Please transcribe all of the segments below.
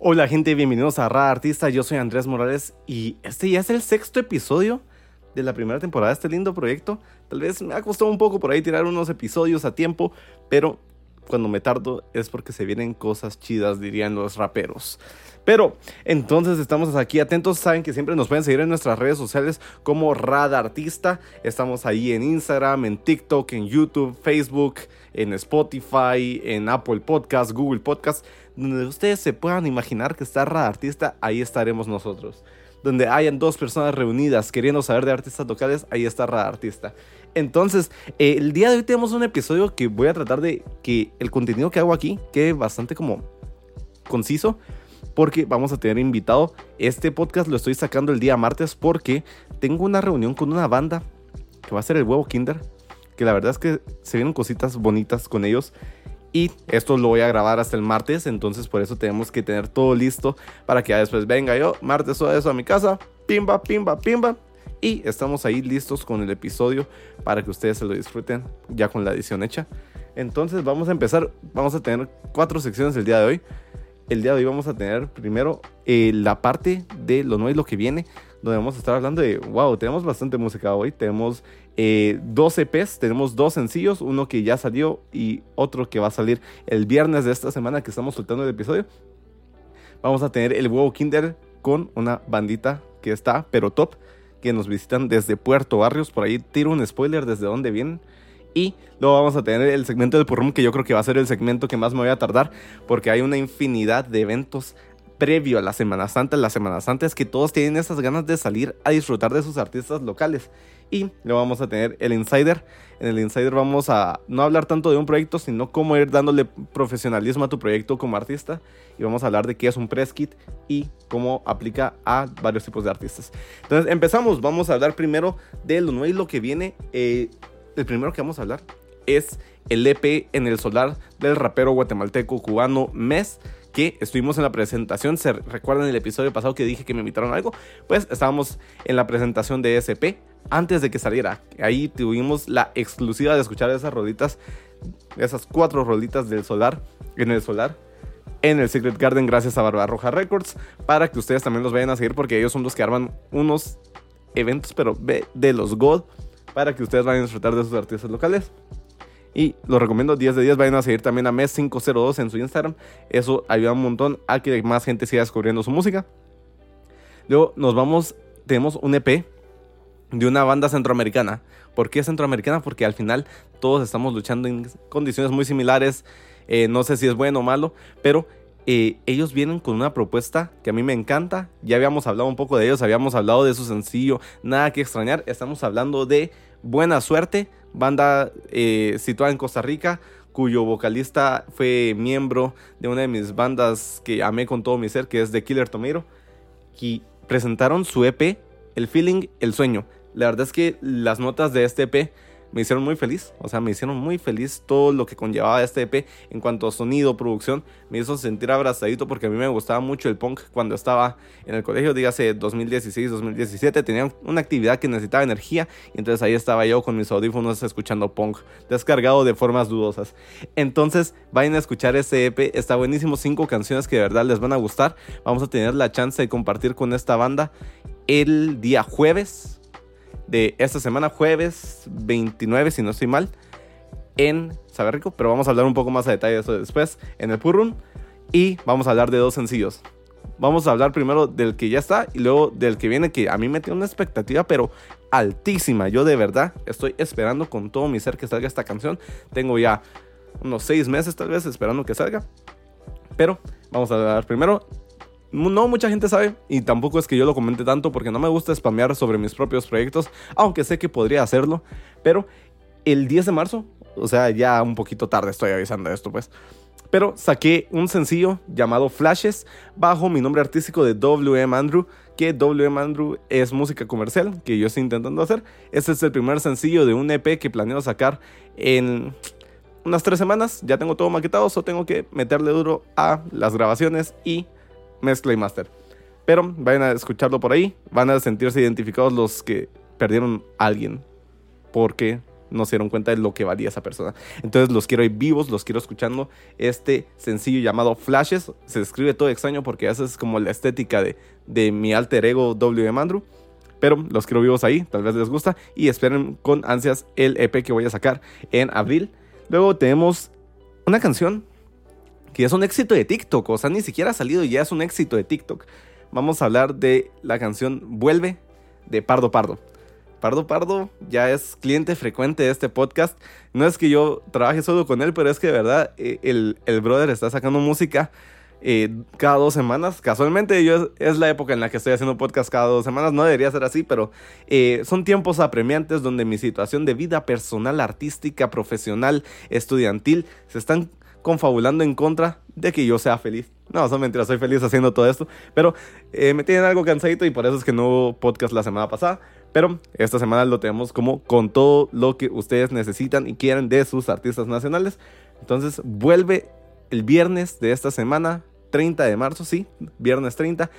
Hola gente, bienvenidos a Rada Artista, yo soy Andrés Morales y este ya es el sexto episodio de la primera temporada de este lindo proyecto. Tal vez me ha costado un poco por ahí tirar unos episodios a tiempo, pero cuando me tardo es porque se vienen cosas chidas, dirían los raperos. Pero entonces estamos aquí atentos, saben que siempre nos pueden seguir en nuestras redes sociales como Rada Artista. Estamos ahí en Instagram, en TikTok, en YouTube, Facebook, en Spotify, en Apple Podcast, Google Podcast donde ustedes se puedan imaginar que está Rada Artista, ahí estaremos nosotros. Donde hayan dos personas reunidas queriendo saber de artistas locales, ahí está Rada Artista. Entonces, eh, el día de hoy tenemos un episodio que voy a tratar de que el contenido que hago aquí quede bastante como conciso. Porque vamos a tener invitado. Este podcast lo estoy sacando el día martes porque tengo una reunión con una banda que va a ser el huevo Kinder. Que la verdad es que se vienen cositas bonitas con ellos. Y esto lo voy a grabar hasta el martes, entonces por eso tenemos que tener todo listo para que ya después venga yo, martes todo eso a mi casa, pimba, pimba, pimba. Y estamos ahí listos con el episodio para que ustedes se lo disfruten ya con la edición hecha. Entonces vamos a empezar, vamos a tener cuatro secciones el día de hoy. El día de hoy vamos a tener primero eh, la parte de lo nuevo y lo que viene, donde vamos a estar hablando de, wow, tenemos bastante música hoy, tenemos eh, dos EPs, tenemos dos sencillos, uno que ya salió y otro que va a salir el viernes de esta semana que estamos soltando el episodio. Vamos a tener el huevo Kinder con una bandita que está, pero top, que nos visitan desde Puerto Barrios. Por ahí tiro un spoiler desde dónde vienen. Y luego vamos a tener el segmento del Purrum, que yo creo que va a ser el segmento que más me voy a tardar, porque hay una infinidad de eventos previo a la Semana Santa. La Semana Santa es que todos tienen esas ganas de salir a disfrutar de sus artistas locales. Y luego vamos a tener el Insider. En el Insider vamos a no hablar tanto de un proyecto, sino cómo ir dándole profesionalismo a tu proyecto como artista. Y vamos a hablar de qué es un press kit y cómo aplica a varios tipos de artistas. Entonces empezamos. Vamos a hablar primero de lo nuevo y lo que viene. Eh, el primero que vamos a hablar es el EP en el solar del rapero guatemalteco cubano Mes que estuvimos en la presentación. ¿Se recuerdan el episodio pasado que dije que me invitaron a algo? Pues estábamos en la presentación de SP antes de que saliera. Ahí tuvimos la exclusiva de escuchar esas rolitas, esas cuatro rolitas del solar, en el solar, en el Secret Garden, gracias a Barbarroja Records, para que ustedes también los vayan a seguir, porque ellos son los que arman unos eventos, pero de los God, para que ustedes vayan a disfrutar de sus artistas locales. Y lo recomiendo 10 de 10. Vayan a seguir también a Mes502 en su Instagram. Eso ayuda un montón a que más gente siga descubriendo su música. Luego nos vamos, tenemos un EP de una banda centroamericana. ¿Por qué centroamericana? Porque al final todos estamos luchando en condiciones muy similares. Eh, no sé si es bueno o malo, pero eh, ellos vienen con una propuesta que a mí me encanta. Ya habíamos hablado un poco de ellos, habíamos hablado de su sencillo, nada que extrañar. Estamos hablando de Buena Suerte, banda eh, situada en Costa Rica, cuyo vocalista fue miembro de una de mis bandas que amé con todo mi ser, que es The Killer Tomato, y presentaron su EP, El Feeling, El Sueño. La verdad es que las notas de este EP me hicieron muy feliz. O sea, me hicieron muy feliz todo lo que conllevaba este EP en cuanto a sonido, producción. Me hizo sentir abrazadito porque a mí me gustaba mucho el punk cuando estaba en el colegio, dígase 2016, 2017. Tenía una actividad que necesitaba energía y entonces ahí estaba yo con mis audífonos escuchando punk, descargado de formas dudosas. Entonces, vayan a escuchar este EP. Está buenísimo, cinco canciones que de verdad les van a gustar. Vamos a tener la chance de compartir con esta banda el día jueves de esta semana, jueves 29, si no estoy mal, en Saber Rico. Pero vamos a hablar un poco más a detalle de eso después en el Purrun. Y vamos a hablar de dos sencillos. Vamos a hablar primero del que ya está y luego del que viene, que a mí me tiene una expectativa, pero altísima. Yo de verdad estoy esperando con todo mi ser que salga esta canción. Tengo ya unos seis meses tal vez esperando que salga. Pero vamos a hablar primero no mucha gente sabe y tampoco es que yo lo comente tanto porque no me gusta spamear sobre mis propios proyectos, aunque sé que podría hacerlo, pero el 10 de marzo, o sea, ya un poquito tarde estoy avisando esto pues, pero saqué un sencillo llamado Flashes bajo mi nombre artístico de WM Andrew, que WM Andrew es música comercial que yo estoy intentando hacer. Este es el primer sencillo de un EP que planeo sacar en unas tres semanas. Ya tengo todo maquetado, solo tengo que meterle duro a las grabaciones y mezcla y master. Pero vayan a escucharlo por ahí, van a sentirse identificados los que perdieron a alguien. Porque no se dieron cuenta de lo que valía esa persona. Entonces los quiero ahí vivos, los quiero escuchando. Este sencillo llamado Flashes se escribe todo extraño porque esa es como la estética de, de mi alter ego W. Mandru. Pero los quiero vivos ahí, tal vez les gusta. Y esperen con ansias el EP que voy a sacar en abril. Luego tenemos una canción que es un éxito de TikTok. O sea, ni siquiera ha salido y ya es un éxito de TikTok. Vamos a hablar de la canción Vuelve de Pardo Pardo. Pardo Pardo ya es cliente frecuente de este podcast. No es que yo trabaje solo con él, pero es que de verdad eh, el, el brother está sacando música eh, cada dos semanas. Casualmente yo es, la época en la que estoy haciendo podcast cada dos semanas. No debería ser así, pero eh, son tiempos apremiantes donde mi situación de vida personal, artística, profesional, estudiantil se están confabulando en contra de que yo sea feliz. No, son mentiras, soy feliz haciendo todo esto. Pero eh, me tienen algo cansadito y por eso es que no hubo podcast la semana pasada. Pero esta semana lo tenemos como con todo lo que ustedes necesitan y quieren de sus artistas nacionales. Entonces vuelve el viernes de esta semana, 30 de marzo, sí, viernes 30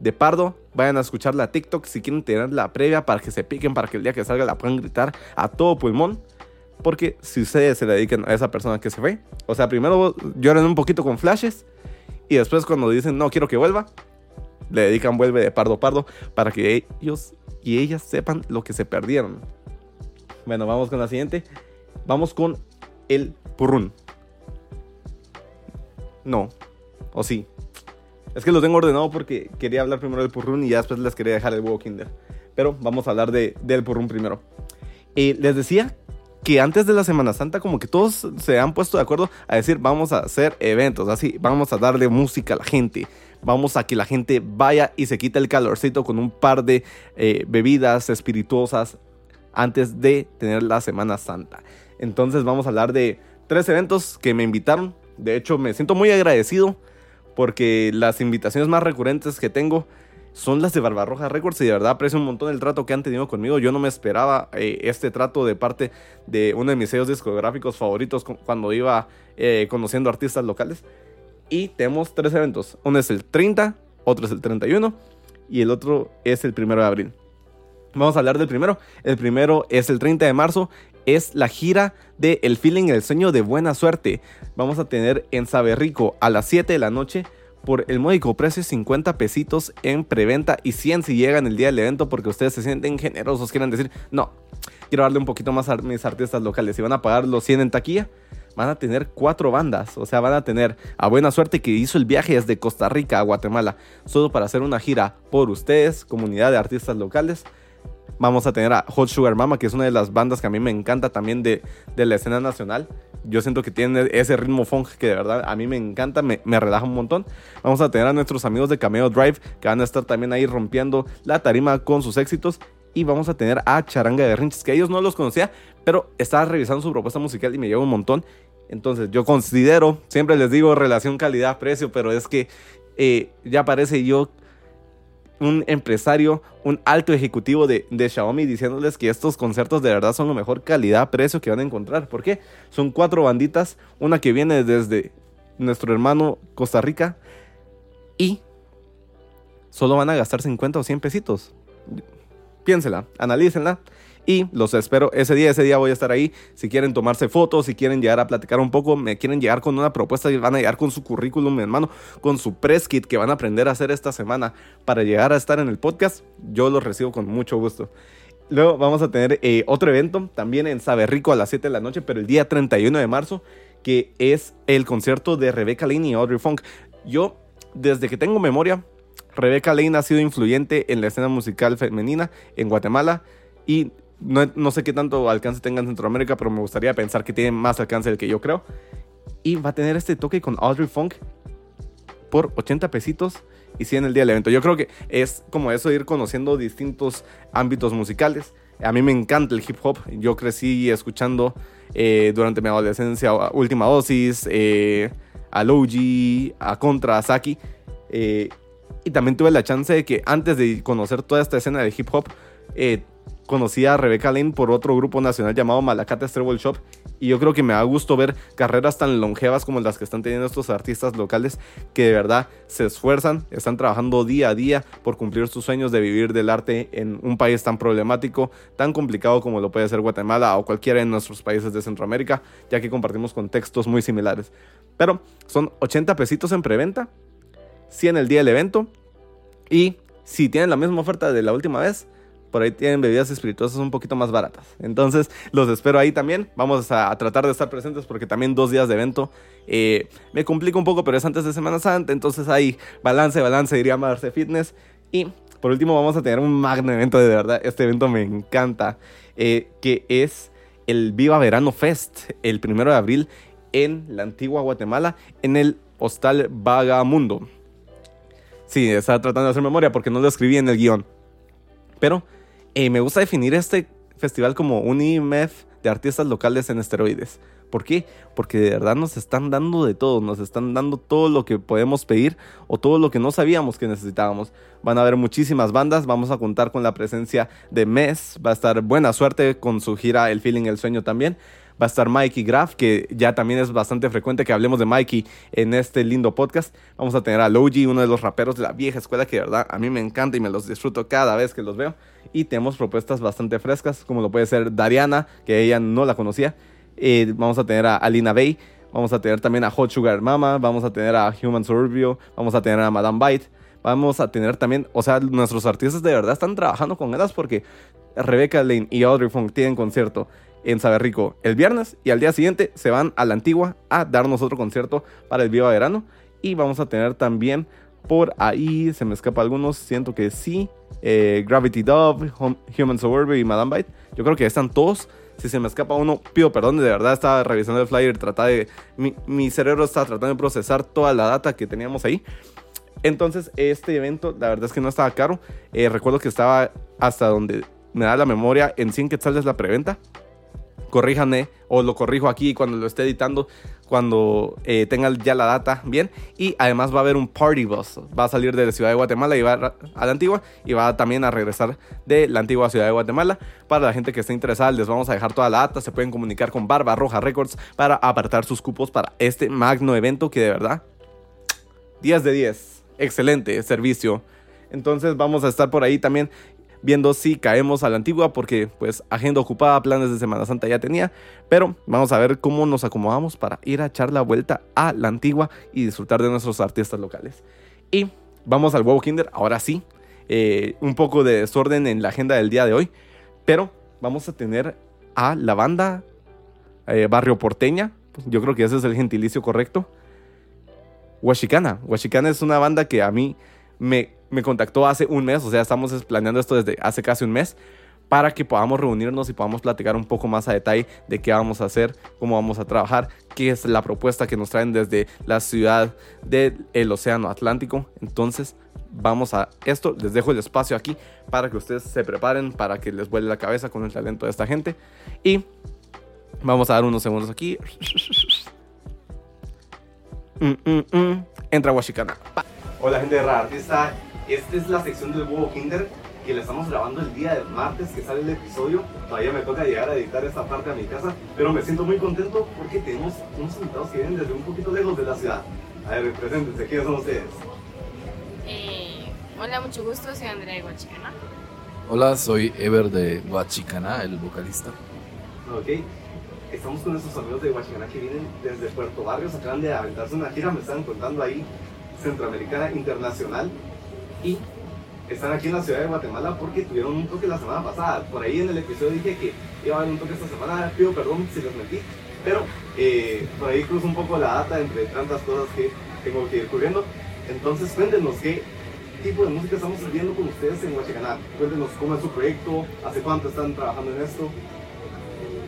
de Pardo. Vayan a escucharla a TikTok si quieren tener la previa para que se piquen, para que el día que salga la puedan gritar a todo pulmón. Porque si ustedes se dedican a esa persona que se fue, o sea, primero lloran un poquito con flashes y después cuando dicen no quiero que vuelva, le dedican vuelve de pardo pardo para que ellos y ellas sepan lo que se perdieron. Bueno, vamos con la siguiente. Vamos con el purrún. No. ¿O sí? Es que lo tengo ordenado porque quería hablar primero del purrún y ya después les quería dejar el huevo kinder. Pero vamos a hablar de, del purrún primero. Eh, les decía que antes de la Semana Santa como que todos se han puesto de acuerdo a decir vamos a hacer eventos, así, vamos a darle música a la gente, vamos a que la gente vaya y se quite el calorcito con un par de eh, bebidas espirituosas antes de tener la Semana Santa. Entonces vamos a hablar de tres eventos que me invitaron. De hecho me siento muy agradecido porque las invitaciones más recurrentes que tengo son las de Barbarroja Records y de verdad aprecio un montón el trato que han tenido conmigo. Yo no me esperaba eh, este trato de parte de uno de mis sellos discográficos favoritos cuando iba eh, conociendo artistas locales. Y tenemos tres eventos. Uno es el 30, otro es el 31 y el otro es el 1 de abril. Vamos a hablar del primero. El primero es el 30 de marzo. Es la gira de El Feeling, el sueño de buena suerte. Vamos a tener en Saberrico a las 7 de la noche por el módico precio 50 pesitos en preventa y 100 si llegan el día del evento porque ustedes se sienten generosos, quieren decir, no, quiero darle un poquito más a mis artistas locales. Si van a pagar los 100 en taquilla, van a tener cuatro bandas. O sea, van a tener a buena suerte que hizo el viaje desde Costa Rica a Guatemala solo para hacer una gira por ustedes, comunidad de artistas locales. Vamos a tener a Hot Sugar Mama, que es una de las bandas que a mí me encanta también de, de la escena nacional. Yo siento que tiene ese ritmo funk que de verdad a mí me encanta, me, me, relaja un montón. Vamos a tener a nuestros amigos de Cameo Drive que van a estar también ahí rompiendo la tarima con sus éxitos. Y vamos a tener a Charanga de Rinches, que ellos no los conocía, pero estaba revisando su propuesta musical y me lleva un montón. Entonces yo considero, siempre les digo relación calidad-precio, pero es que eh, ya parece yo un empresario, un alto ejecutivo de, Xiaomi diciéndoles que estos conciertos de verdad son la mejor calidad-precio que van a encontrar. ¿Por qué? Son cuatro banditas, una que viene desde nuestro hermano Costa Rica y solo van a gastar 50 o 100 pesitos. Piénsela, analícenla y los espero ese día. Ese día voy a estar ahí. Si quieren tomarse fotos, si quieren llegar a platicar un poco, me quieren llegar con una propuesta y van a llegar con su currículum, mi hermano, con su press kit que van a aprender a hacer esta semana para llegar a estar en el podcast. Yo los recibo con mucho gusto. Luego vamos a tener eh, otro evento también en Saberrico a las 7 de la noche, pero el día 31 de marzo, que es el concierto de Rebecca Lane y Audrey Funk. Yo, desde que tengo memoria, Rebecca Lane ha sido influyente en la escena musical femenina en Guatemala y no, sé qué tanto alcance tenga en Centroamérica, pero me gustaría pensar que tiene más alcance del que yo creo. Y va a tener este toque con Audrey Funk por 80 pesitos y 100 el día del evento. Yo creo que es como eso, ir conociendo distintos ámbitos musicales. A mí me encanta el hip hop. Yo crecí escuchando eh, durante mi adolescencia Última Dosis, eh, a Logi, a Contra, a Saki. Eh, y también tuve la chance de que antes de conocer toda esta escena de hip hop, conocí a Rebecca Lane por otro grupo nacional llamado Malacate Treble Shop y yo creo que me da gusto ver carreras tan longevas como las que están teniendo estos artistas locales que de verdad se esfuerzan, están trabajando día a día por cumplir sus sueños de vivir del arte en un país tan problemático, tan complicado como lo puede ser Guatemala o cualquiera de nuestros países de Centroamérica, ya que compartimos contextos muy similares. Pero son 80 pesitos en preventa, 100 el día del evento y si tienen la misma oferta de la última vez, por ahí tienen bebidas espirituosas un poquito más baratas. Entonces los espero ahí también. Vamos a, tratar de estar presentes porque también dos días de evento eh, me complica un poco, pero es antes de Semana Santa. Entonces hay balance, balance, diría Marce Fitness. Y por último vamos a tener un magno evento de verdad. Este evento me encanta. Eh, que es el Viva Verano Fest, el primero de abril en la antigua Guatemala, en el Hostal Vagamundo. Sí, estaba tratando de hacer memoria porque no lo escribí en el guion. Pero me gusta definir este festival como un IMF de artistas locales en esteroides. ¿Por qué? Porque de verdad nos están dando de todo, nos están dando todo lo que podemos pedir o todo lo que no sabíamos que necesitábamos. Van a haber muchísimas bandas, vamos a contar con la presencia de Mes, va a estar buena suerte con su gira El Feeling, El Sueño también va a estar Mikey Graff, que ya también es bastante frecuente que hablemos de Mikey en este lindo podcast. Vamos a tener a Logi, uno de los raperos de la vieja escuela, que de verdad a mí me encanta y me los disfruto cada vez que los veo. Y tenemos propuestas bastante frescas, como lo puede ser Dariana, que ella no la conocía. Eh, vamos a tener a Alina Bay, vamos a tener también a Hot Sugar Mama, vamos a tener a Human Suburbio, vamos a tener a Madame Bite. Vamos a tener también, o sea, nuestros artistas de verdad están trabajando con ellas porque Rebecca Lane y Audrey Funk tienen concierto en Saber Rico el viernes y al día siguiente se van a la antigua a darnos otro concierto para el Viva Verano y vamos a tener también por ahí, se me escapa algunos, siento que sí, eh, Gravity Dove, Human Suburbia y Madame Bite, yo creo que están todos. Si se me escapa uno, pido perdón, de verdad estaba revisando el flyer, trata de, mi, cerebro está tratando de procesar toda la data que teníamos ahí. Entonces, este evento, la verdad es que no estaba caro. Eh, recuerdo que estaba hasta donde me da la memoria en 100 quetzales la preventa corríjanme o lo corrijo aquí cuando lo esté editando, cuando eh, tenga ya la data bien. Y además va a haber un party bus. Va a salir de la ciudad de Guatemala y va a la antigua y va también a regresar de la antigua ciudad de Guatemala. Para la gente que esté interesada, les vamos a dejar toda la data. Se pueden comunicar con Barba Roja Records para apartar sus cupos para este magno evento que de verdad 10 de 10. Excelente servicio. Entonces vamos a estar por ahí también viendo si caemos a la antigua porque pues agenda ocupada, planes de Semana Santa ya tenía, pero vamos a ver cómo nos acomodamos para ir a echar la vuelta a la antigua y disfrutar de nuestros artistas locales. Y vamos al huevo Kinder, ahora sí, eh, un poco de desorden en la agenda del día de hoy, pero vamos a tener a la banda eh, Barrio Porteña, yo creo que ese es el gentilicio correcto. Huachicana. Huachicana es una banda que a mí me, contactó hace un mes, o sea, estamos planeando esto desde hace casi un mes para que podamos reunirnos y podamos platicar un poco más a detalle de qué vamos a hacer, cómo vamos a trabajar, qué es la propuesta que nos traen desde la ciudad del Océano Atlántico. Entonces, vamos a esto, les dejo el espacio aquí para que ustedes se preparen, para que les vuele la cabeza con el talento de esta gente. Y vamos a dar unos segundos aquí. Mm, mm, mm. Entra. Hola gente de Artista, esta es la sección del Huevo Kinder que le estamos grabando el día de martes que sale el episodio. Todavía me toca llegar a editar esta parte a mi casa, pero me siento muy contento porque tenemos unos invitados que vienen desde un poquito lejos de la ciudad. A ver, preséntense, ¿quiénes son ustedes? Eh, hola, mucho gusto, soy Andrea de Huachicana. Hola, soy Ever de Huachicana, el vocalista. Ok, estamos con nuestros amigos de Huachicana que vienen desde Puerto Barrios, acaban de aventarse una gira, me están contando ahí Centroamericana Internacional y están aquí en la ciudad de Guatemala porque tuvieron un toque la semana pasada. Por ahí en el episodio dije que iba a haber un toque esta semana, pido perdón si les metí, pero eh, por ahí cruzo un poco la data entre tantas cosas que tengo que ir cubriendo. Entonces cuéntenos qué tipo de música estamos viendo con ustedes en Huachicaná. Cuéntenos cómo es su proyecto, hace cuánto están trabajando en esto.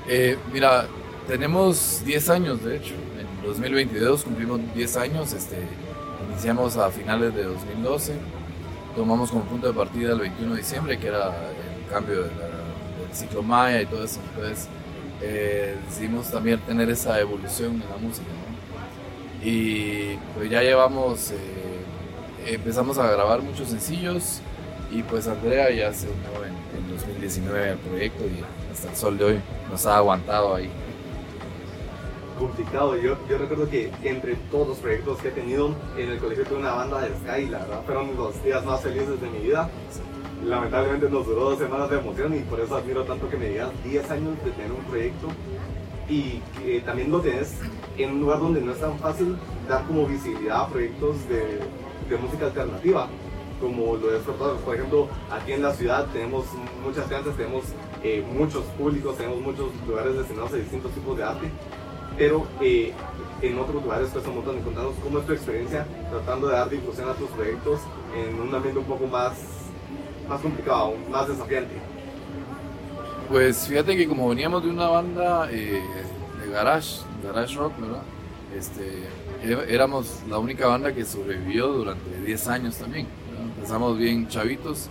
Eh, mira, tenemos 10 años de hecho. En 2022 cumplimos 10 años. Este, Iniciamos a finales de 2012, tomamos como punto de partida el 21 de diciembre, que era el cambio del ciclo Maya y todo eso. Entonces eh, decidimos también tener esa evolución en la música. Y pues ya llevamos, eh, empezamos a grabar muchos sencillos y pues Andrea ya se unió en, en 2019 al proyecto y hasta el sol de hoy nos ha aguantado ahí. Complicado, yo, yo recuerdo que entre todos los proyectos que he tenido en el colegio tuve una banda de Sky la verdad fueron los días más felices de mi vida. Lamentablemente nos duró dos semanas de emoción y por eso admiro tanto que me digas 10 años de tener un proyecto y que también lo tenés en un lugar donde no es tan fácil dar como visibilidad a proyectos de, de música alternativa como lo es Por ejemplo, aquí en la ciudad tenemos muchas chances, tenemos eh, muchos públicos, tenemos muchos lugares destinados a distintos tipos de arte, pero eh, en otros lugares cuesta un montón. Cómo es tu experiencia tratando de dar difusión a tus proyectos en un ambiente un poco más, más complicado, más desafiante. Pues fíjate que como veníamos de una banda eh, de garage, garage rock, ¿verdad? Este, éramos la única banda que sobrevivió durante 10 años también empezamos bien chavitos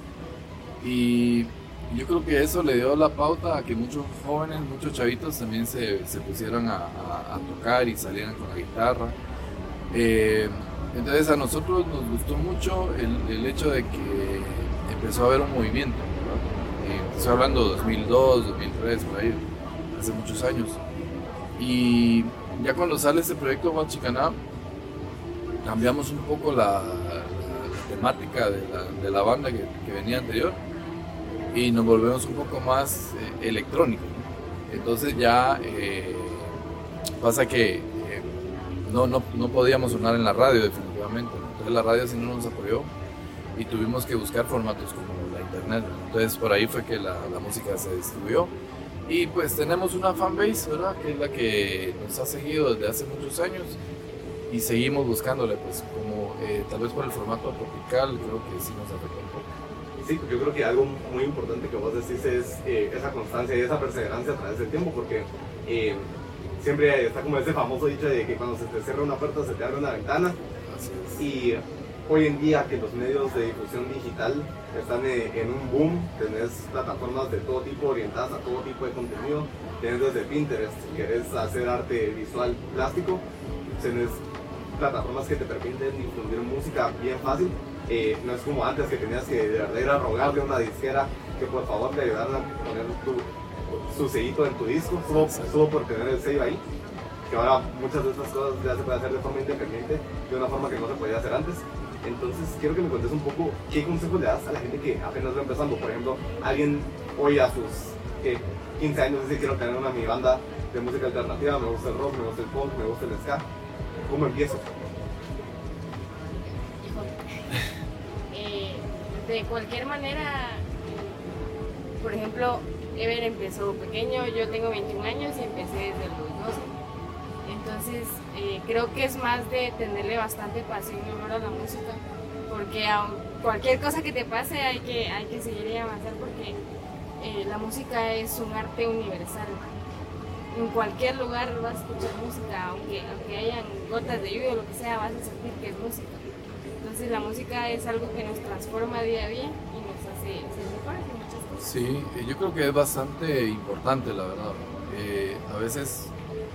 y yo creo que eso le dio la pauta a que muchos jóvenes, muchos chavitos también se, se pusieran a, tocar y salieran con la guitarra. Eh, entonces a nosotros nos gustó mucho el, hecho de que empezó a haber un movimiento. Eh, estoy hablando de 2002, 2003, por ahí, hace muchos años. Y ya cuando sale este proyecto Guachicaná, cambiamos un poco la, temática de la, banda que, venía anterior y nos volvemos un poco más eh, electrónicos. Entonces ya eh, pasa que eh, no, no, no, podíamos sonar en la radio definitivamente. Entonces la radio sí no nos apoyó y tuvimos que buscar formatos como la internet. Entonces por ahí fue que la, la música se distribuyó. Y pues tenemos una fanbase, ¿verdad? Que es la que nos ha seguido desde hace muchos años y seguimos buscándole, pues como eh, tal vez por el formato tropical, creo que sí nos afecta un poco. Sí, yo creo que algo muy importante que vos decís es eh, esa constancia y esa perseverancia a través del tiempo, porque eh, siempre está como ese famoso dicho de que cuando se te cierra una puerta se te abre una ventana. Y hoy en día que los medios de difusión digital están en un boom, tenés plataformas de todo tipo orientadas a todo tipo de contenido, tenés desde Pinterest, si querés hacer arte visual plástico, tenés plataformas que te permiten difundir música bien fácil. Eh, no es como antes que tenías que de verdad ir a rogarle a una disquera que por favor te ayudaran a poner tu, su sellito en tu disco, solo, por tener el sello ahí. Que ahora muchas de estas cosas ya se puede hacer de forma independiente, de una forma que no se podía hacer antes. Entonces quiero que me cuentes un poco qué consejos le das a la gente que apenas va empezando. Por ejemplo, alguien hoy a sus 15 años dice quiero tener una mi banda de música alternativa, me gusta el rock, me gusta el pop, me gusta el ska ¿Cómo empiezo? De cualquier manera, por ejemplo, Ever empezó pequeño, yo tengo 21 años y empecé desde los 12. Entonces, eh, creo que es más de tenerle bastante pasión y amor a la música, porque cualquier cosa que te pase hay que, hay que seguir y avanzar porque eh, la música es un arte universal en cualquier lugar vas a escuchar música, aunque, aunque hayan gotas de lluvia o lo que sea, vas a sentir que es música. Entonces la música es algo que nos transforma día a día y nos hace ser mejores en muchas cosas. Sí, yo creo que es bastante importante, la verdad. Eh, a veces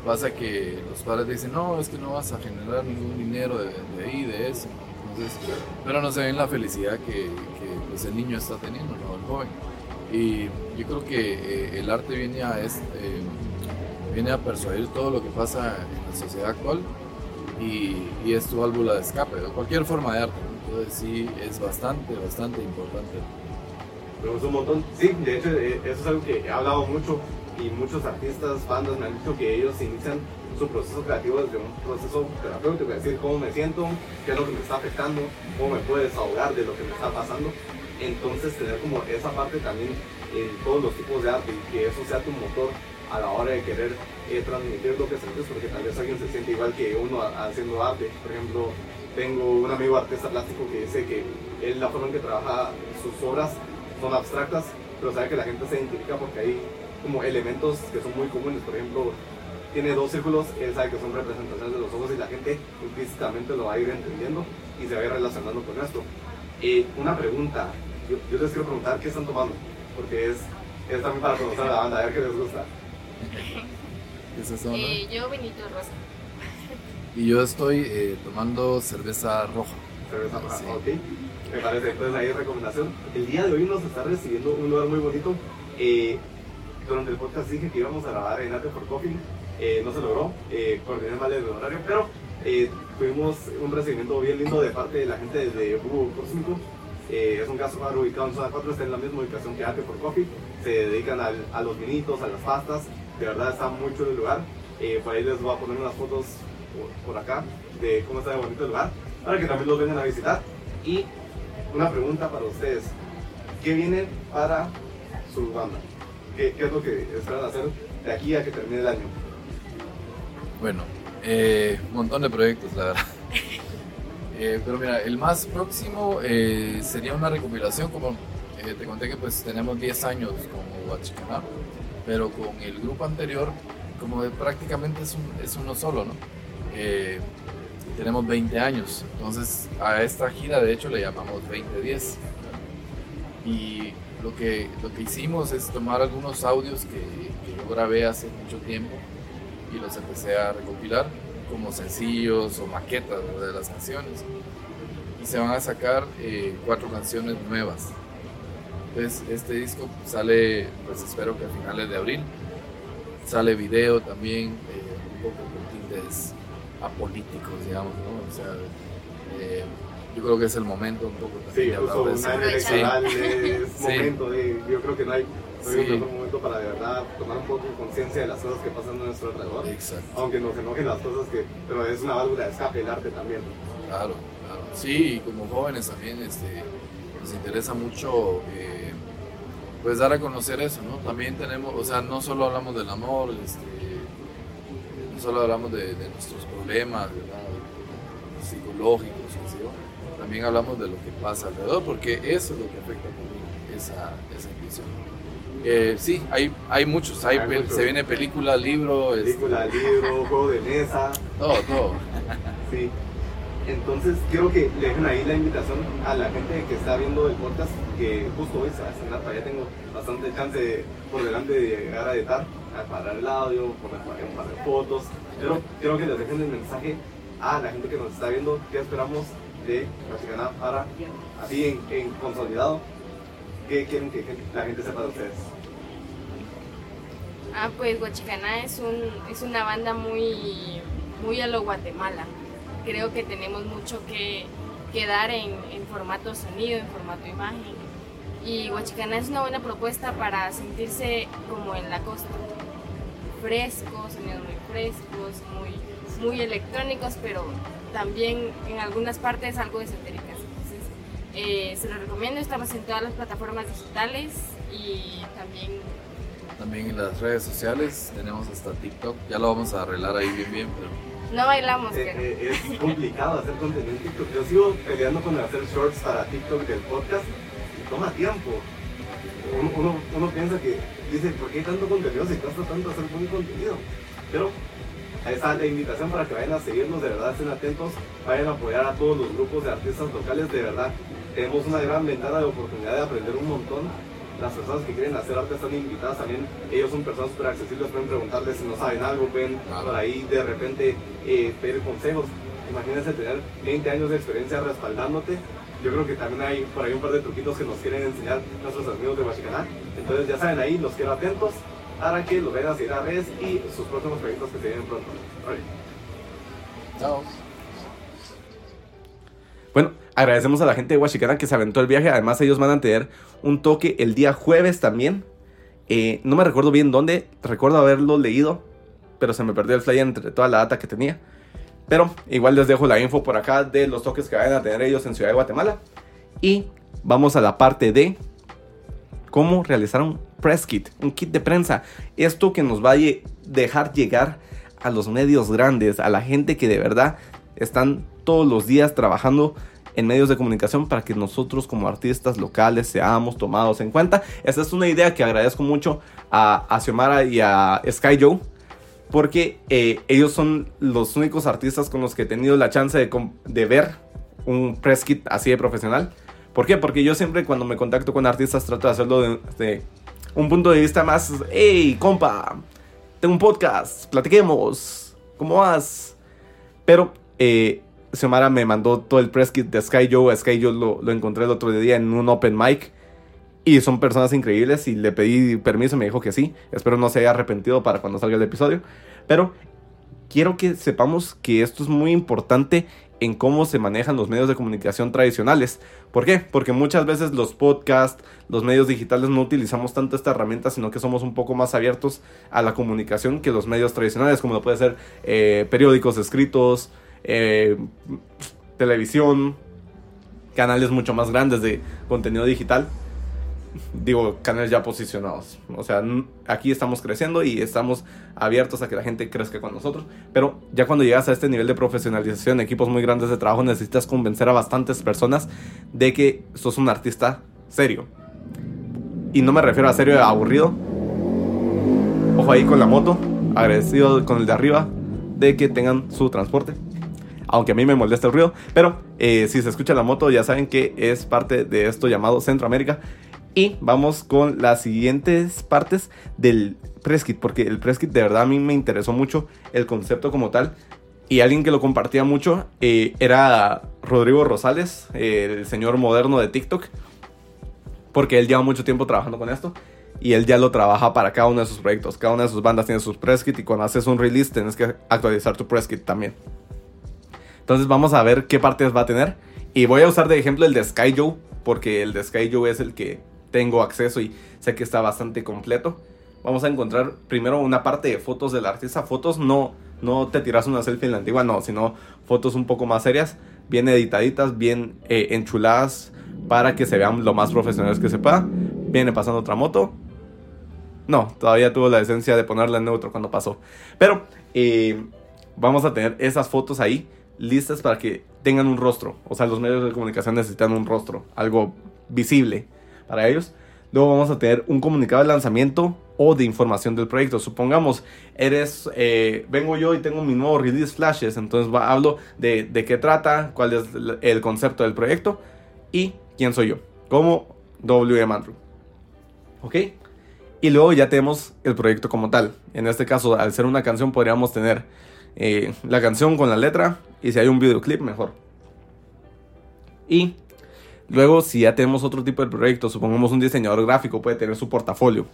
pasa que los padres dicen, no, es que no vas a generar ningún dinero de, ahí, de eso. Entonces, pero no se ven la felicidad que, que pues, el niño está teniendo, ¿no? el joven. Y yo creo que eh, el arte viene a... Este, viene a persuadir todo lo que pasa en la sociedad actual y, y es tu válvula de escape, de cualquier forma de arte. Entonces sí, es bastante, bastante importante. Pero un montón. Sí, de hecho, eh, eso es algo que he hablado mucho y muchos artistas, bandas me han dicho que ellos inician su proceso creativo desde un proceso terapéutico, es decir, cómo me siento, qué es lo que me está afectando, cómo me puedo desahogar de lo que me está pasando. Entonces, tener como esa parte también en todos los tipos de arte y que eso sea tu motor a la hora de querer eh, transmitir lo que sientes, porque tal vez alguien se siente igual que uno haciendo arte. Por ejemplo, tengo un amigo artista plástico que dice que él, la forma en que trabaja sus obras son abstractas, pero sabe que la gente se identifica porque hay como elementos que son muy comunes. Por ejemplo, tiene dos círculos, él sabe que son representaciones de los ojos y la gente implícitamente lo va a ir entendiendo y se va a ir relacionando con esto. Eh, una pregunta, yo, yo, les quiero preguntar qué están tomando, porque es, es también para conocer a la banda, a ver qué les gusta. Eh, yo vinito rosa. Y yo estoy eh, tomando cerveza roja, Cerveza sí. ok. Me parece, entonces ahí recomendación. El día de hoy nos está recibiendo un lugar muy bonito. Eh, durante el podcast dije que íbamos a grabar en Ate for Coffee. Eh, no se logró, eh, coordiné mal el horario, pero eh, tuvimos un recibimiento bien lindo de parte de la gente de Búho por 5. Eh, es un caso ubicado en zona 4, está en la misma ubicación que Ate for Coffee. Se dedican al, a los vinitos, a las pastas. De verdad está muy chulo el lugar. Eh, por ahí les voy a poner unas fotos por, acá de cómo está de bonito el lugar para que también los vengan a visitar. Y una pregunta para ustedes: ¿qué viene para su banda? ¿Qué, qué es lo que esperan hacer de aquí a que termine el año? Bueno, eh, un montón de proyectos, la verdad. Eh, pero mira, el más próximo eh, sería una recopilación, como te conté que pues tenemos 10 años como Huachicaná, pero con el grupo anterior, como de, prácticamente es, un, es, uno solo. Eh, tenemos 20 años, entonces a esta gira de hecho le llamamos 2010. Y lo que, lo que hicimos es tomar algunos audios que, que yo grabé hace mucho tiempo y los empecé a recopilar como sencillos o maquetas de las canciones. Y se van a sacar eh, cuatro canciones nuevas. Entonces, este disco sale, pues espero que a finales de abril. Sale video también, eh, un poco con tintes apolíticos, digamos, ¿no? O sea, eh, yo creo que es el momento un poco también sí, de hablar de eso. electoral es Sí. momento de, yo creo que no hay, no hay Sí. un mejor momento para de verdad tomar un poco de conciencia de las cosas que pasan a nuestro alrededor. Exacto. Aunque nos enojen las cosas que, pero es una válvula de escape el arte también. Claro, claro. Sí, y como jóvenes también este, nos interesa mucho eh, pues dar a conocer eso, ¿no? También tenemos, o sea, no solo hablamos del amor, este, no solo hablamos de, de nuestros problemas, ¿verdad? psicológicos, yo. también hablamos de lo que pasa alrededor, porque eso es lo que afecta también esa, esa intuición. Eh, sí, hay, hay muchos, hay, Hay pel- muchos. se viene película, libro, este, Película, libro, juego de mesa, todo, todo. sí. Entonces quiero que le dejen ahí la invitación a la gente que está viendo el podcast, que justo hoy a estrenar, todavía tengo bastante chance por delante de llegar a editar, a parar el audio, poner un fotos, pero quiero que les dejen el mensaje a la gente que nos está viendo, qué esperamos de Mexicana para, así en, consolidado, qué quieren que la gente sepa de ustedes. Ah, pues Huachicaná es, un, es una banda muy, muy a lo Guatemala. Creo que tenemos mucho que, que dar en formato sonido, en formato imagen. Y Huachicaná es una buena propuesta para sentirse como en la costa. Frescos, sonidos muy frescos, muy, muy electrónicos, pero también en algunas partes algo esotéricas. Entonces, eh, se lo recomiendo, estamos en todas las plataformas digitales y también También en las redes sociales tenemos hasta TikTok, ya lo vamos a arreglar ahí bien bien, pero no bailamos, Eh, pero... eh, es complicado hacer contenido en TikTok. Yo sigo peleando con hacer shorts para TikTok del podcast toma tiempo. Uno, uno, uno piensa que dice, ¿por qué hay tanto contenido si cuesta tanto hacer buen contenido? Pero ahí está la invitación para que vayan a seguirnos, de verdad estén atentos, vayan a apoyar a todos los grupos de artistas locales, de verdad. Tenemos una gran ventana de oportunidad de aprender un montón. Las personas que quieren hacer arte están invitadas también. Ellos son personas súper accesibles, pueden preguntarles si no saben algo, pueden Claro. por ahí de repente eh, pedir consejos. Imagínense tener 20 años de experiencia respaldándote. Yo creo que también hay por ahí un par de truquitos que nos quieren enseñar nuestros amigos de Huachicaná. Entonces ya saben ahí, los quiero atentos para que los vayan a seguir a redes y sus próximos proyectos que se vienen pronto. Chao. Bueno, agradecemos a la gente de Huachicana que se aventó el viaje. Además, ellos van a tener un toque el día jueves también. Eh, no me recuerdo bien dónde. Recuerdo haberlo leído. Pero se me perdió el flyer entre toda la data que tenía. Pero igual les dejo la info por acá de los toques que vayan a tener ellos en Ciudad de Guatemala. Y vamos a la parte de cómo realizar un press kit, un kit de prensa. Esto que nos va a dejar llegar a los medios grandes, a la gente que de verdad están todos los días trabajando en medios de comunicación para que nosotros como artistas locales seamos tomados en cuenta. Esta es una idea que agradezco mucho a, a Xiomara y a Sky Joe. Porque eh, ellos son los únicos artistas con los que he tenido la chance de, ver un press kit así de profesional. ¿Por qué? Porque yo siempre cuando me contacto con artistas trato de hacerlo de, un punto de vista más, hey, compa, tengo un podcast, platiquemos, ¿cómo vas? Pero eh, Xiomara me mandó todo el press kit de Sky Joe. Sky Joe lo encontré el otro día en un open mic. Y son personas increíbles y le pedí permiso y me dijo que sí. Espero no se haya arrepentido para cuando salga el episodio. Pero quiero que sepamos que esto es muy importante en cómo se manejan los medios de comunicación tradicionales. ¿Por qué? Porque muchas veces los podcasts, los medios digitales no utilizamos tanto esta herramienta, sino que somos un poco más abiertos a la comunicación que los medios tradicionales, como lo puede ser eh, periódicos escritos, eh, televisión, canales mucho más grandes de contenido digital digo, canales ya posicionados. O sea, aquí estamos creciendo y estamos abiertos a que la gente crezca con nosotros. Pero ya cuando llegas a este nivel de profesionalización, equipos muy grandes de trabajo, necesitas convencer a bastantes personas de que sos un artista serio. Y no me refiero a serio aburrido. Ojo ahí con la moto, agradecido con el de arriba, de que tengan su transporte. Aunque a mí me molesta el ruido, pero eh, si se escucha la moto ya saben que es parte de esto llamado Centroamérica y vamos con las siguientes partes del press kit, porque el press kit de verdad a mí me interesó mucho el concepto como tal. Y alguien que lo compartía mucho eh, era Rodrigo Rosales, el señor moderno de TikTok, porque él lleva mucho tiempo trabajando con esto y él ya lo trabaja para cada uno de sus proyectos. Cada una de sus bandas tiene sus press y cuando haces un release tienes que actualizar tu press kit también. Entonces vamos a ver qué partes va a tener. Y voy a usar de ejemplo el de Sky Joe, porque el de Sky Joe es el que tengo acceso y sé que está bastante completo. Vamos a encontrar primero una parte de fotos del artista. Fotos no, no te tiras una selfie en la antigua, no, sino fotos un poco más serias, bien editaditas, bien eh, enchuladas para que se vean lo más profesionales que se pueda. Viene pasando otra moto. No, todavía tuvo la esencia de ponerla en neutro cuando pasó. Pero eh, vamos a tener esas fotos ahí listas para que tengan un rostro. O sea, los medios de comunicación necesitan un rostro, algo visible para ellos. Luego vamos a tener un comunicado de lanzamiento o de información del proyecto. Supongamos, eres, eh, vengo yo y tengo mi nuevo release flashes, entonces hablo de, qué trata, cuál es el concepto del proyecto y quién soy yo, como WM Andrew. ¿Ok? Y luego ya tenemos el proyecto como tal. En este caso, al ser una canción, podríamos tener eh, la canción con la letra y si hay un videoclip, mejor. Y Luego, si ya tenemos otro tipo de proyecto, supongamos un diseñador gráfico, puede tener su portafolio.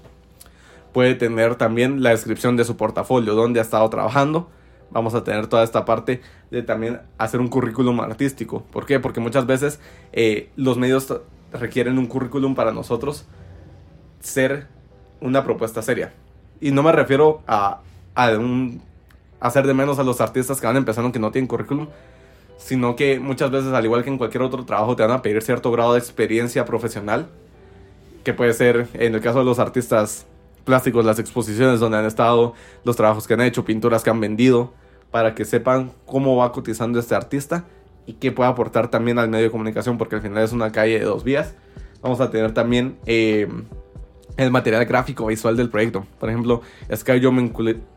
Puede tener también la descripción de su portafolio, dónde ha estado trabajando. Vamos a tener toda esta parte de también hacer un currículum artístico. ¿Por qué? Porque muchas veces eh, los medios requieren un currículum para nosotros ser una propuesta seria. Y no me refiero a, a hacer de menos a los artistas que van empezando que no tienen currículum, sino que muchas veces, al igual que en cualquier otro trabajo, te van a pedir cierto grado de experiencia profesional, que puede ser, en el caso de los artistas plásticos, las exposiciones donde han estado, los trabajos que han hecho, pinturas que han vendido, para que sepan cómo va cotizando este artista y qué puede aportar también al medio de comunicación, porque al final es una calle de dos vías. Vamos a tener también eh, el material gráfico visual del proyecto. Por ejemplo, Sky yo me,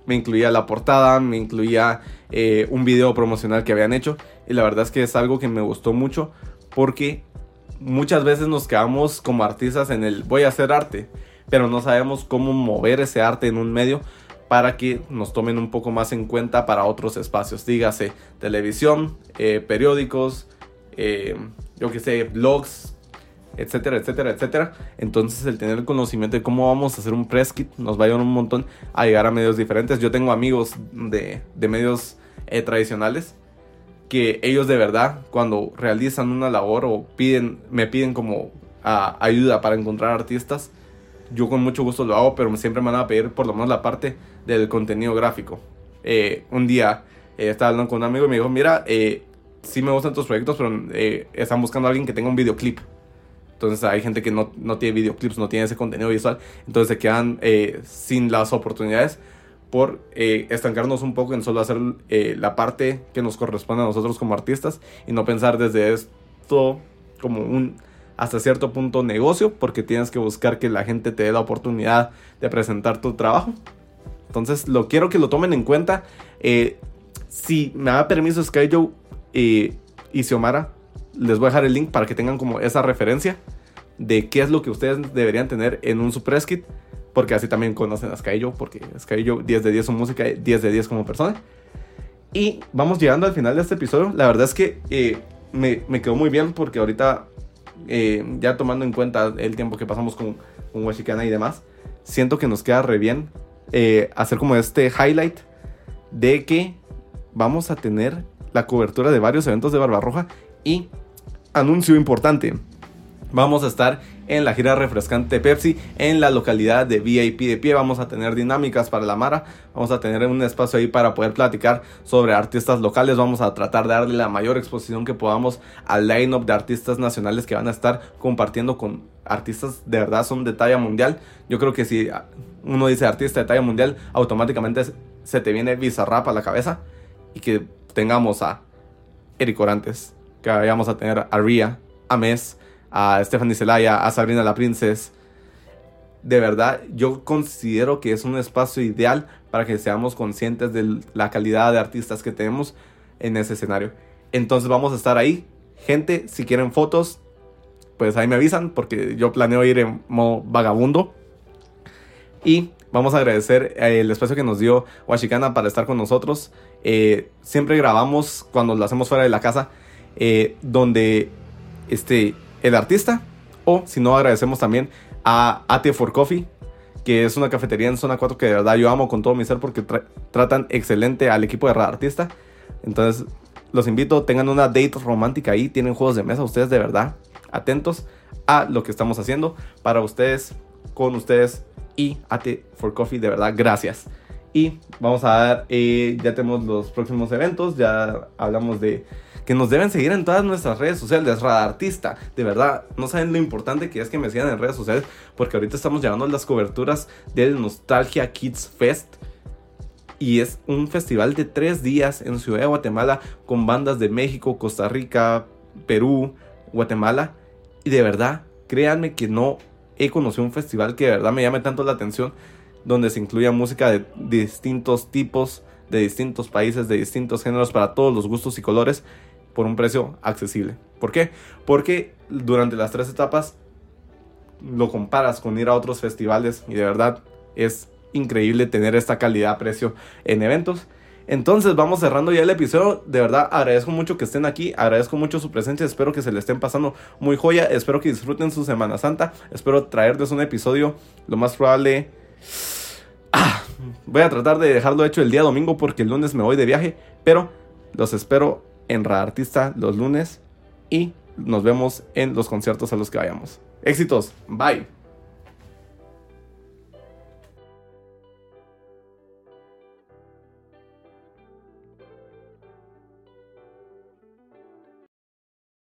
me incluía la portada, me incluía eh, un video promocional que habían hecho. Y la verdad es que es algo que me gustó mucho porque muchas veces nos quedamos como artistas en el voy a hacer arte, pero no sabemos cómo mover ese arte en un medio para que nos tomen un poco más en cuenta para otros espacios. Dígase televisión, eh, periódicos, eh, yo que sé, blogs, etcétera, etcétera, etcétera. Entonces el tener el conocimiento de cómo vamos a hacer un press kit nos va a ayudar un montón a llegar a medios diferentes. Yo tengo amigos de, de medios eh, tradicionales que ellos de verdad cuando realizan una labor o piden, me piden como ayuda para encontrar artistas, yo con mucho gusto lo hago, pero siempre me van a pedir por lo menos la parte del contenido gráfico. Eh, un día eh, estaba hablando con un amigo y me dijo, mira, sí me gustan tus proyectos, pero están buscando a alguien que tenga un videoclip. Entonces hay gente que no, no, tiene videoclips, no tiene ese contenido visual. Entonces se quedan eh, sin las oportunidades por eh, estancarnos un poco en solo hacer eh, la parte que nos corresponde a nosotros como artistas y no pensar desde esto como un hasta cierto punto negocio porque tienes que buscar que la gente te dé la oportunidad de presentar tu trabajo. Entonces lo quiero que lo tomen en cuenta. si me da permiso Sky Joe y Xiomara, les voy a dejar el link para que tengan como esa referencia de qué es lo que ustedes deberían tener en un Suppress Kit. Porque así también conocen a Skyjo, porque Skyjo 10 de 10 su música, 10 de 10 como persona. Y vamos llegando al final de este episodio. La verdad es que eh, me, quedó muy bien porque ahorita, eh, ya tomando en cuenta el tiempo que pasamos con, con Washikana y demás, siento que nos queda re bien eh, hacer como este highlight de que vamos a tener la cobertura de varios eventos de Barbarroja y anuncio importante. Vamos a estar en la gira refrescante Pepsi en la localidad de VIP de pie. Vamos a tener dinámicas para la Mara. Vamos a tener un espacio ahí para poder platicar sobre artistas locales. Vamos a tratar de darle la mayor exposición que podamos al line-up de artistas nacionales que van a estar compartiendo con artistas de verdad son de talla mundial. Yo creo que si uno dice artista de talla mundial, automáticamente se te viene Bizarrap a la cabeza. Y que tengamos a Eric Orantes, que vayamos a tener a Ria, a Mes a Stephanie Zelaya, a Sabrina la Princess. De verdad, yo considero que es un espacio ideal para que seamos conscientes de la calidad de artistas que tenemos en ese escenario. Entonces vamos a estar ahí. Gente, si quieren fotos, pues ahí me avisan porque yo planeo ir en modo vagabundo. Y vamos a agradecer eh, el espacio que nos dio Washikana para estar con nosotros. Eh, siempre grabamos cuando lo hacemos fuera de la casa, eh, donde este, el artista. O si no, agradecemos también a AT for Coffee, que es una cafetería en zona 4 que de verdad yo amo con todo mi ser porque tratan excelente al equipo de Artista. Entonces, los invito, tengan una date romántica ahí, tienen juegos de mesa, ustedes de verdad atentos a lo que estamos haciendo para ustedes, con ustedes y AT for Coffee, de verdad, gracias. Y vamos a dar, eh, ya tenemos los próximos eventos, ya hablamos de que nos deben seguir en todas nuestras redes sociales, Radartista. De verdad, no saben lo importante que es que me sigan en redes sociales, porque ahorita estamos llevando las coberturas del Nostalgia Kids Fest. Y es un festival de tres días en Ciudad de Guatemala con bandas de México, Costa Rica, Perú, Guatemala. Y de verdad, créanme que no he conocido un festival que de verdad me llame tanto la atención, donde se incluya música de distintos tipos, de distintos países, de distintos géneros, para todos los gustos y colores por un precio accesible. ¿Por qué? Porque durante las tres etapas lo comparas con ir a otros festivales y de verdad es increíble tener esta calidad-precio en eventos. Entonces vamos cerrando ya el episodio. De verdad agradezco mucho que estén aquí. Agradezco mucho su presencia. Espero que se le estén pasando muy joya. Espero que disfruten su Semana Santa. Espero traerles un episodio lo más probable. Ah, voy a tratar de dejarlo hecho el día domingo porque el lunes me voy de viaje. Pero los espero en Artista los lunes y nos vemos en los conciertos a los que vayamos. Éxitos, bye.